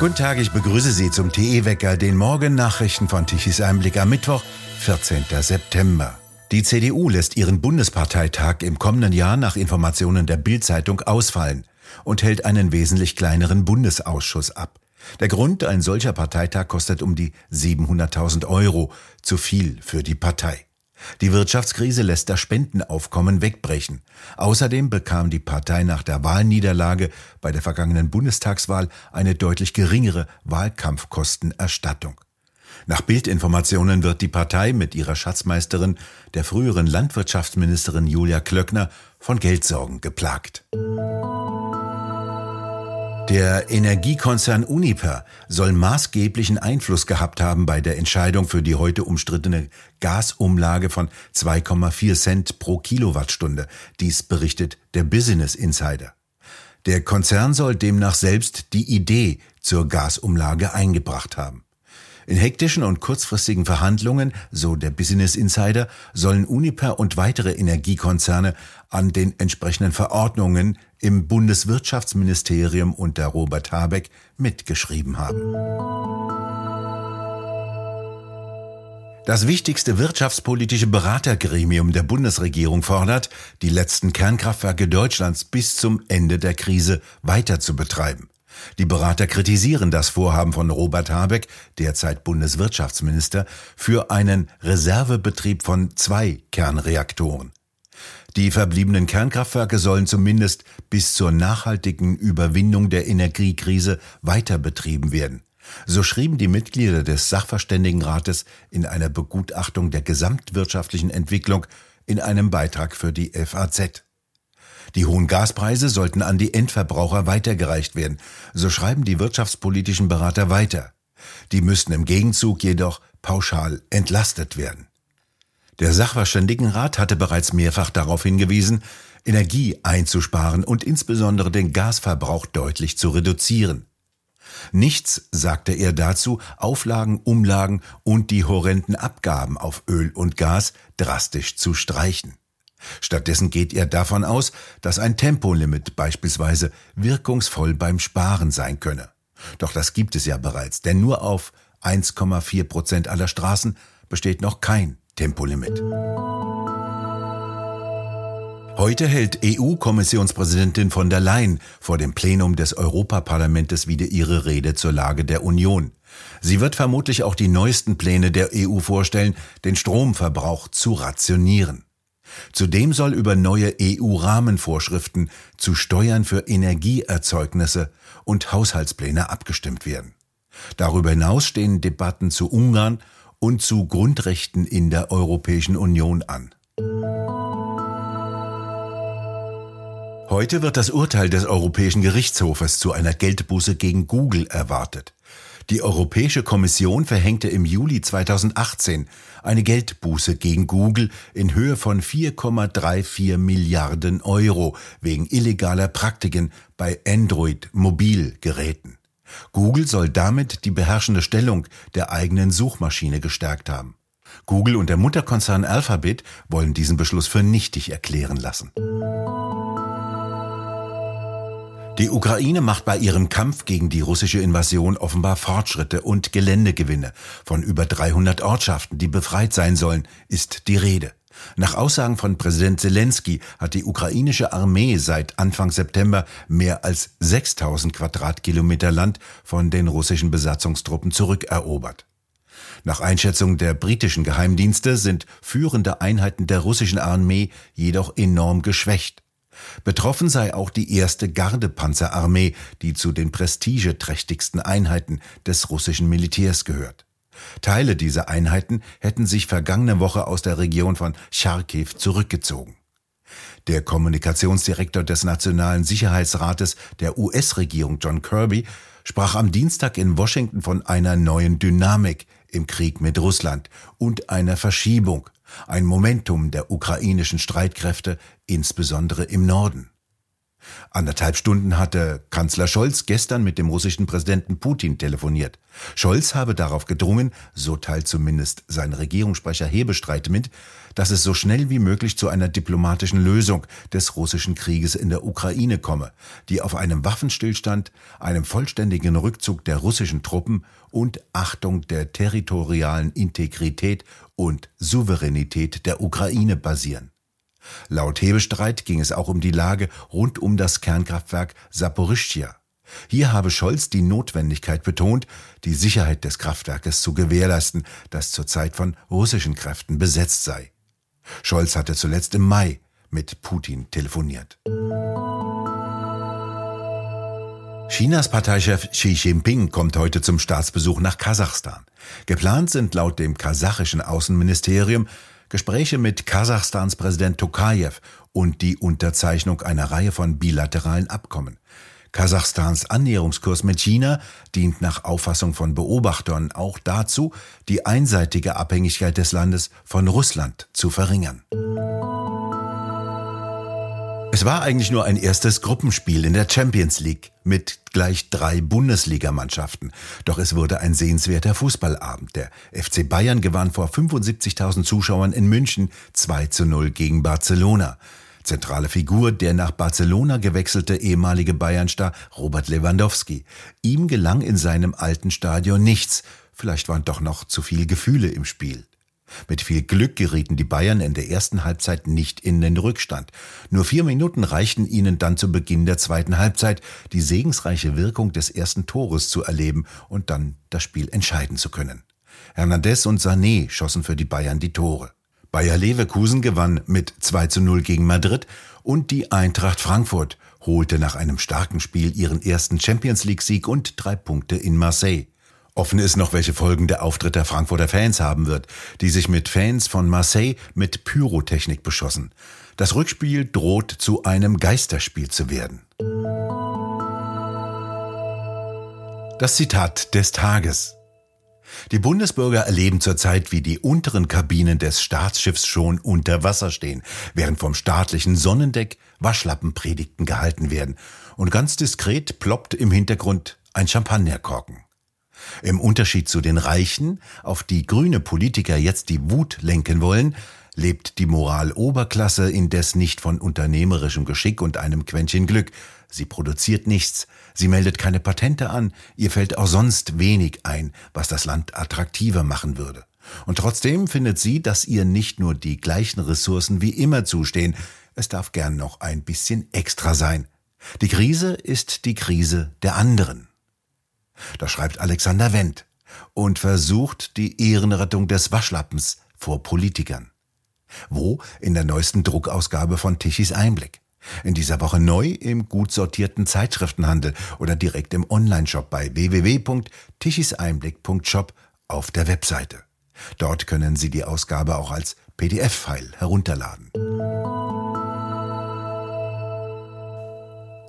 Guten Tag, ich begrüße Sie zum TE-Wecker, den Morgennachrichten von Tichys Einblick am Mittwoch, 14. September. Die CDU lässt ihren Bundesparteitag im kommenden Jahr nach Informationen der Bild-Zeitung ausfallen und hält einen wesentlich kleineren Bundesausschuss ab. Der Grund, ein solcher Parteitag kostet um die 700.000 Euro, zu viel für die Partei. Die Wirtschaftskrise lässt das Spendenaufkommen wegbrechen. Außerdem bekam die Partei nach der Wahlniederlage bei der vergangenen Bundestagswahl eine deutlich geringere Wahlkampfkostenerstattung. Nach Bildinformationen wird die Partei mit ihrer Schatzmeisterin, der früheren Landwirtschaftsministerin Julia Klöckner, von Geldsorgen geplagt. Der Energiekonzern Uniper soll maßgeblichen Einfluss gehabt haben bei der Entscheidung für die heute umstrittene Gasumlage von 2,4 Cent pro Kilowattstunde. Dies berichtet der Business Insider. Der Konzern soll demnach selbst die Idee zur Gasumlage eingebracht haben. In hektischen und kurzfristigen Verhandlungen, so der Business Insider, sollen Uniper und weitere Energiekonzerne an den entsprechenden Verordnungen im Bundeswirtschaftsministerium unter Robert Habeck mitgeschrieben haben. Das wichtigste wirtschaftspolitische Beratergremium der Bundesregierung fordert, die letzten Kernkraftwerke Deutschlands bis zum Ende der Krise weiter zu betreiben. Die Berater kritisieren das Vorhaben von Robert Habeck, derzeit Bundeswirtschaftsminister, für einen Reservebetrieb von zwei Kernreaktoren. Die verbliebenen Kernkraftwerke sollen zumindest bis zur nachhaltigen Überwindung der Energiekrise weiter betrieben werden. So schrieben die Mitglieder des Sachverständigenrates in einer Begutachtung der gesamtwirtschaftlichen Entwicklung in einem Beitrag für die FAZ. Die hohen Gaspreise sollten an die Endverbraucher weitergereicht werden, so schreiben die wirtschaftspolitischen Berater weiter. Die müssten im Gegenzug jedoch pauschal entlastet werden. Der Sachverständigenrat hatte bereits mehrfach darauf hingewiesen, Energie einzusparen und insbesondere den Gasverbrauch deutlich zu reduzieren. Nichts, sagte er dazu, Auflagen, Umlagen und die horrenden Abgaben auf Öl und Gas drastisch zu streichen. Stattdessen geht er davon aus, dass ein Tempolimit beispielsweise wirkungsvoll beim Sparen sein könne. Doch das gibt es ja bereits, denn nur auf 1,4 Prozent aller Straßen besteht noch kein Tempolimit. Heute hält EU-Kommissionspräsidentin von der Leyen vor dem Plenum des Europaparlamentes wieder ihre Rede zur Lage der Union. Sie wird vermutlich auch die neuesten Pläne der EU vorstellen, den Stromverbrauch zu rationieren. Zudem soll über neue EU-Rahmenvorschriften zu Steuern für Energieerzeugnisse und Haushaltspläne abgestimmt werden. Darüber hinaus stehen Debatten zu Ungarn und zu Grundrechten in der Europäischen Union an. Heute wird das Urteil des Europäischen Gerichtshofes zu einer Geldbuße gegen Google erwartet. Die Europäische Kommission verhängte im Juli 2018 eine Geldbuße gegen Google in Höhe von 4,34 Milliarden Euro wegen illegaler Praktiken bei Android-Mobilgeräten. Google soll damit die beherrschende Stellung der eigenen Suchmaschine gestärkt haben. Google und der Mutterkonzern Alphabet wollen diesen Beschluss für nichtig erklären lassen. Die Ukraine macht bei ihrem Kampf gegen die russische Invasion offenbar Fortschritte und Geländegewinne. Von über 300 Ortschaften, die befreit sein sollen, ist die Rede. Nach Aussagen von Präsident Zelensky hat die ukrainische Armee seit Anfang September mehr als 6000 Quadratkilometer Land von den russischen Besatzungstruppen zurückerobert. Nach Einschätzung der britischen Geheimdienste sind führende Einheiten der russischen Armee jedoch enorm geschwächt. Betroffen sei auch die erste Gardepanzerarmee, die zu den prestigeträchtigsten Einheiten des russischen Militärs gehört. Teile dieser Einheiten hätten sich vergangene Woche aus der Region von Charkiw zurückgezogen. Der Kommunikationsdirektor des Nationalen Sicherheitsrates der US-Regierung John Kirby sprach am Dienstag in Washington von einer neuen Dynamik im Krieg mit Russland und einer Verschiebung ein Momentum der ukrainischen Streitkräfte, insbesondere im Norden. Anderthalb Stunden hatte Kanzler Scholz gestern mit dem russischen Präsidenten Putin telefoniert. Scholz habe darauf gedrungen, so teilt zumindest sein Regierungssprecher Hebestreit mit, dass es so schnell wie möglich zu einer diplomatischen Lösung des russischen Krieges in der Ukraine komme, die auf einem Waffenstillstand, einem vollständigen Rückzug der russischen Truppen und Achtung der territorialen Integrität und Souveränität der Ukraine basieren. Laut Hebestreit ging es auch um die Lage rund um das Kernkraftwerk Saporischschja. Hier habe Scholz die Notwendigkeit betont, die Sicherheit des Kraftwerkes zu gewährleisten, das zurzeit von russischen Kräften besetzt sei. Scholz hatte zuletzt im Mai mit Putin telefoniert. Chinas Parteichef Xi Jinping kommt heute zum Staatsbesuch nach Kasachstan. Geplant sind laut dem kasachischen Außenministerium Gespräche mit Kasachstans Präsident Tokayev und die Unterzeichnung einer Reihe von bilateralen Abkommen. Kasachstans Annäherungskurs mit China dient nach Auffassung von Beobachtern auch dazu, die einseitige Abhängigkeit des Landes von Russland zu verringern. Es war eigentlich nur ein erstes Gruppenspiel in der Champions League mit gleich drei Bundesligamannschaften. Doch es wurde ein sehenswerter Fußballabend. Der FC Bayern gewann vor 75.000 Zuschauern in München 2 zu 0 gegen Barcelona. Zentrale Figur der nach Barcelona gewechselte ehemalige Bayernstar Robert Lewandowski. Ihm gelang in seinem alten Stadion nichts. Vielleicht waren doch noch zu viele Gefühle im Spiel. Mit viel Glück gerieten die Bayern in der ersten Halbzeit nicht in den Rückstand. Nur vier Minuten reichten ihnen dann zu Beginn der zweiten Halbzeit, die segensreiche Wirkung des ersten Tores zu erleben und dann das Spiel entscheiden zu können. Hernandez und Sané schossen für die Bayern die Tore. Bayer Leverkusen gewann mit 2 zu 0 gegen Madrid und die Eintracht Frankfurt holte nach einem starken Spiel ihren ersten Champions League Sieg und drei Punkte in Marseille. Offen ist noch, welche Folgen der Auftritt der Frankfurter Fans haben wird, die sich mit Fans von Marseille mit Pyrotechnik beschossen. Das Rückspiel droht zu einem Geisterspiel zu werden. Das Zitat des Tages. Die Bundesbürger erleben zurzeit, wie die unteren Kabinen des Staatsschiffs schon unter Wasser stehen, während vom staatlichen Sonnendeck Waschlappenpredigten gehalten werden und ganz diskret ploppt im Hintergrund ein Champagnerkorken. Im Unterschied zu den Reichen, auf die grüne Politiker jetzt die Wut lenken wollen, lebt die Moraloberklasse indes nicht von unternehmerischem Geschick und einem Quäntchen Glück. Sie produziert nichts, sie meldet keine Patente an, ihr fällt auch sonst wenig ein, was das Land attraktiver machen würde. Und trotzdem findet sie, dass ihr nicht nur die gleichen Ressourcen wie immer zustehen, es darf gern noch ein bisschen extra sein. Die Krise ist die Krise der anderen. Das schreibt Alexander Wendt und versucht die Ehrenrettung des Waschlappens vor Politikern. Wo? In der neuesten Druckausgabe von Tichys Einblick. In dieser Woche neu im gut sortierten Zeitschriftenhandel oder direkt im Onlineshop bei www.tichiseinblick.shop auf der Webseite. Dort können Sie die Ausgabe auch als PDF-File herunterladen.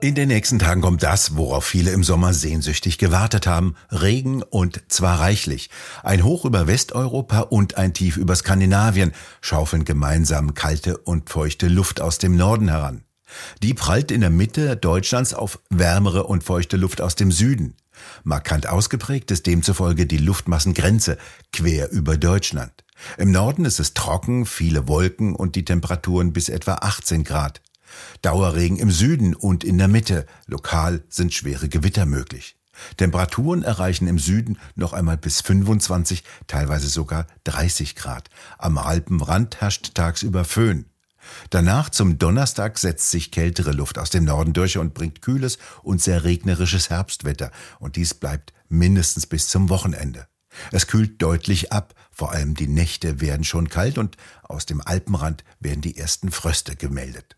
In den nächsten Tagen kommt das, worauf viele im Sommer sehnsüchtig gewartet haben. Regen und zwar reichlich. Ein Hoch über Westeuropa und ein Tief über Skandinavien schaufeln gemeinsam kalte und feuchte Luft aus dem Norden heran. Die prallt in der Mitte Deutschlands auf wärmere und feuchte Luft aus dem Süden. Markant ausgeprägt ist demzufolge die Luftmassengrenze quer über Deutschland. Im Norden ist es trocken, viele Wolken und die Temperaturen bis etwa 18 Grad. Dauerregen im Süden und in der Mitte. Lokal sind schwere Gewitter möglich. Temperaturen erreichen im Süden noch einmal bis 25, teilweise sogar 30 Grad. Am Alpenrand herrscht tagsüber Föhn. Danach zum Donnerstag setzt sich kältere Luft aus dem Norden durch und bringt kühles und sehr regnerisches Herbstwetter. Und dies bleibt mindestens bis zum Wochenende. Es kühlt deutlich ab, vor allem die Nächte werden schon kalt und aus dem Alpenrand werden die ersten Fröste gemeldet.